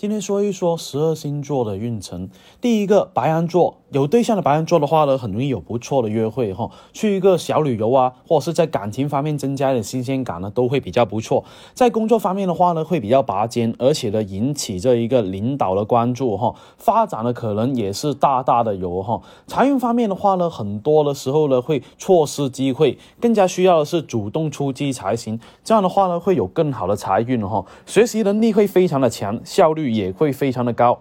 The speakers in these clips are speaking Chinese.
今天说一说十二星座的运程。第一个白羊座，有对象的白羊座的话呢，很容易有不错的约会哈，去一个小旅游啊，或者是在感情方面增加一点新鲜感呢，都会比较不错。在工作方面的话呢，会比较拔尖，而且呢，引起这一个领导的关注哈，发展的可能也是大大的有哈。财运方面的话呢，很多的时候呢，会错失机会，更加需要的是主动出击才行。这样的话呢，会有更好的财运哈，学习能力会非常的强，效率。也会非常的高。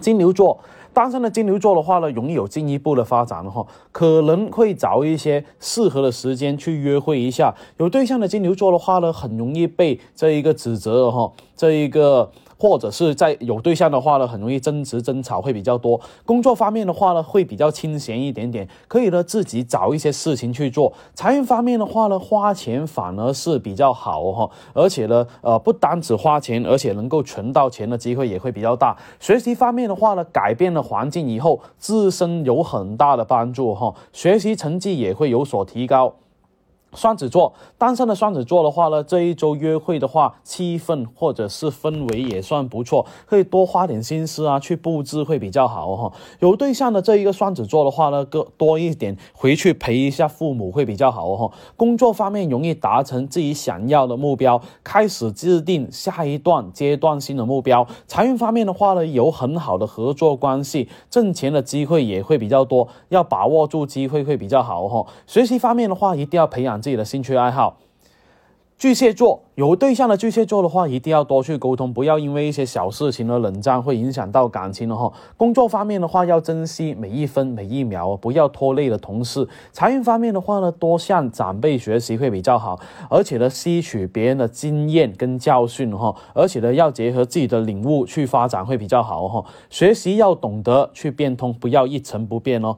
金牛座单身的金牛座的话呢，容易有进一步的发展哈，可能会找一些适合的时间去约会一下。有对象的金牛座的话呢，很容易被这一个指责哈，这一个。或者是在有对象的话呢，很容易争执争吵会比较多。工作方面的话呢，会比较清闲一点点，可以呢自己找一些事情去做。财运方面的话呢，花钱反而是比较好哈，而且呢，呃，不单只花钱，而且能够存到钱的机会也会比较大。学习方面的话呢，改变了环境以后，自身有很大的帮助哈，学习成绩也会有所提高。双子座单身的双子座的话呢，这一周约会的话，气氛或者是氛围也算不错，可以多花点心思啊，去布置会比较好哈。有对象的这一个双子座的话呢，多多一点回去陪一下父母会比较好哈。工作方面容易达成自己想要的目标，开始制定下一段阶段性的目标。财运方面的话呢，有很好的合作关系，挣钱的机会也会比较多，要把握住机会会比较好哈。学习方面的话，一定要培养。自己的兴趣爱好，巨蟹座有对象的巨蟹座的话，一定要多去沟通，不要因为一些小事情而冷战，会影响到感情的哈。工作方面的话，要珍惜每一分每一秒，不要拖累了同事。财运方面的话呢，多向长辈学习会比较好，而且呢，吸取别人的经验跟教训哈，而且呢，要结合自己的领悟去发展会比较好哈。学习要懂得去变通，不要一成不变哦。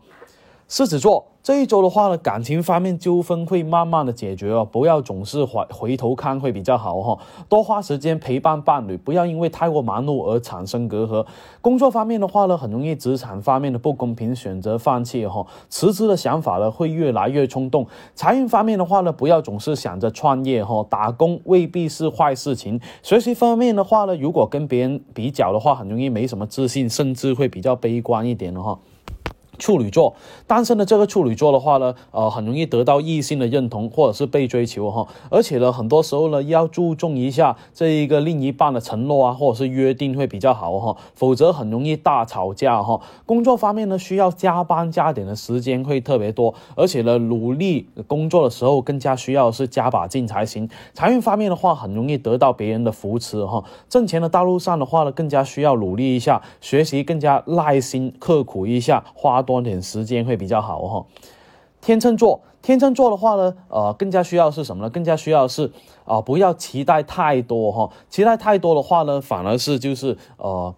狮子座这一周的话呢，感情方面纠纷会慢慢的解决哦，不要总是回回头看会比较好哈，多花时间陪伴伴侣，不要因为太过忙碌而产生隔阂。工作方面的话呢，很容易职场方面的不公平，选择放弃哈，辞职的想法呢会越来越冲动。财运方面的话呢，不要总是想着创业哈，打工未必是坏事情。学习方面的话呢，如果跟别人比较的话，很容易没什么自信，甚至会比较悲观一点的哈。处女座单身的这个处女座的话呢，呃，很容易得到异性的认同或者是被追求哈，而且呢，很多时候呢，要注重一下这一个另一半的承诺啊，或者是约定会比较好哈，否则很容易大吵架哈。工作方面呢，需要加班加点的时间会特别多，而且呢，努力工作的时候更加需要是加把劲才行。财运方面的话，很容易得到别人的扶持哈，挣钱的道路上的话呢，更加需要努力一下，学习更加耐心刻苦一下，花。多点时间会比较好哈。天秤座，天秤座的话呢，呃，更加需要是什么呢？更加需要是啊，不要期待太多哈。期待太多的话呢，反而是就是呃。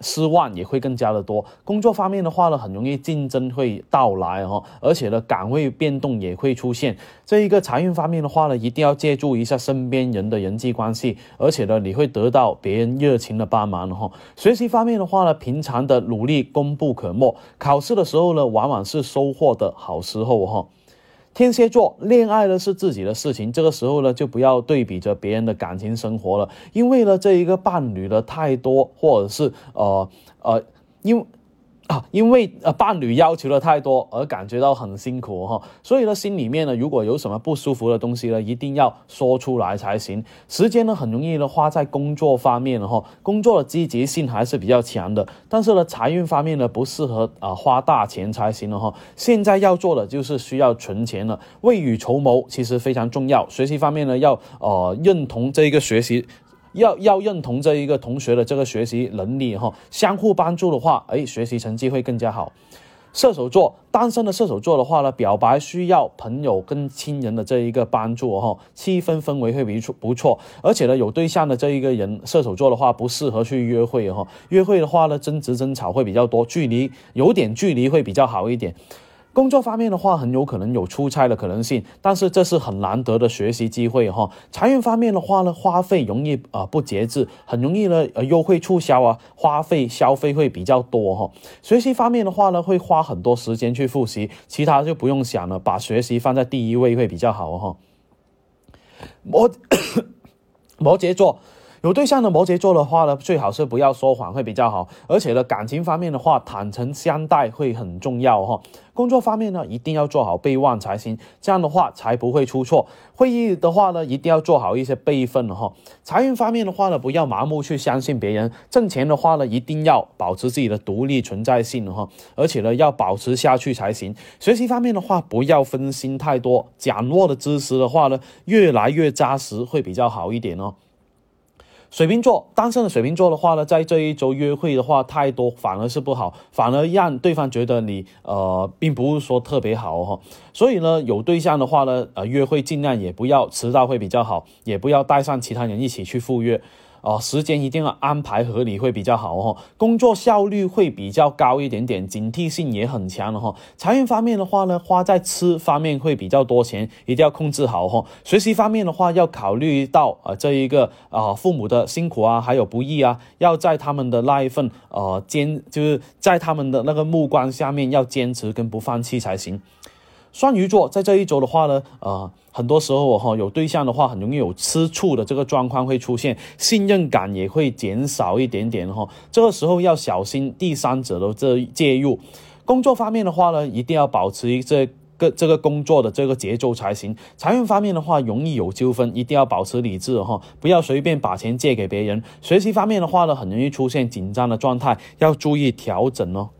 失望也会更加的多。工作方面的话呢，很容易竞争会到来哈，而且呢，岗位变动也会出现。这一个财运方面的话呢，一定要借助一下身边人的人际关系，而且呢，你会得到别人热情的帮忙哈。学习方面的话呢，平常的努力功不可没，考试的时候呢，往往是收获的好时候哈。天蝎座恋爱呢是自己的事情，这个时候呢就不要对比着别人的感情生活了，因为呢这一个伴侣的太多，或者是呃呃，因。啊，因为呃伴侣要求的太多而感觉到很辛苦哈，所以呢心里面呢如果有什么不舒服的东西呢，一定要说出来才行。时间呢很容易呢花在工作方面哈，工作的积极性还是比较强的，但是呢财运方面呢不适合啊花大钱才行了哈。现在要做的就是需要存钱了，未雨绸缪其实非常重要。学习方面呢要呃认同这一个学习。要要认同这一个同学的这个学习能力哈，相互帮助的话，哎，学习成绩会更加好。射手座单身的射手座的话呢，表白需要朋友跟亲人的这一个帮助哈，气氛氛围会比不错。而且呢，有对象的这一个人，射手座的话不适合去约会哈，约会的话呢，争执争吵会比较多，距离有点距离会比较好一点。工作方面的话，很有可能有出差的可能性，但是这是很难得的学习机会哈。财运方面的话呢，花费容易啊不节制，很容易呢呃优惠促销啊，花费消费会比较多哈。学习方面的话呢，会花很多时间去复习，其他就不用想了，把学习放在第一位会比较好哈。摩 摩羯座。有对象的摩羯座的话呢，最好是不要说谎会比较好，而且呢，感情方面的话，坦诚相待会很重要哈。工作方面呢，一定要做好备忘才行，这样的话才不会出错。会议的话呢，一定要做好一些备份哈。财运方面的话呢，不要盲目去相信别人。挣钱的话呢，一定要保持自己的独立存在性哈，而且呢，要保持下去才行。学习方面的话，不要分心太多，掌握的知识的话呢，越来越扎实会比较好一点哦。水瓶座单身的水瓶座的话呢，在这一周约会的话太多，反而是不好，反而让对方觉得你呃，并不是说特别好哈。所以呢，有对象的话呢，呃，约会尽量也不要迟到会比较好，也不要带上其他人一起去赴约。哦，时间一定要安排合理会比较好哦，工作效率会比较高一点点，警惕性也很强的哈。财运方面的话呢，花在吃方面会比较多钱，一定要控制好哈。学习方面的话，要考虑到呃这一个啊父母的辛苦啊，还有不易啊，要在他们的那一份呃坚，就是在他们的那个目光下面要坚持跟不放弃才行。双鱼座在这一周的话呢，呃，很多时候哈有对象的话，很容易有吃醋的这个状况会出现，信任感也会减少一点点哈。这个时候要小心第三者的这介入。工作方面的话呢，一定要保持这个这个工作的这个节奏才行。财运方面的话，容易有纠纷，一定要保持理智哈，不要随便把钱借给别人。学习方面的话呢，很容易出现紧张的状态，要注意调整哦。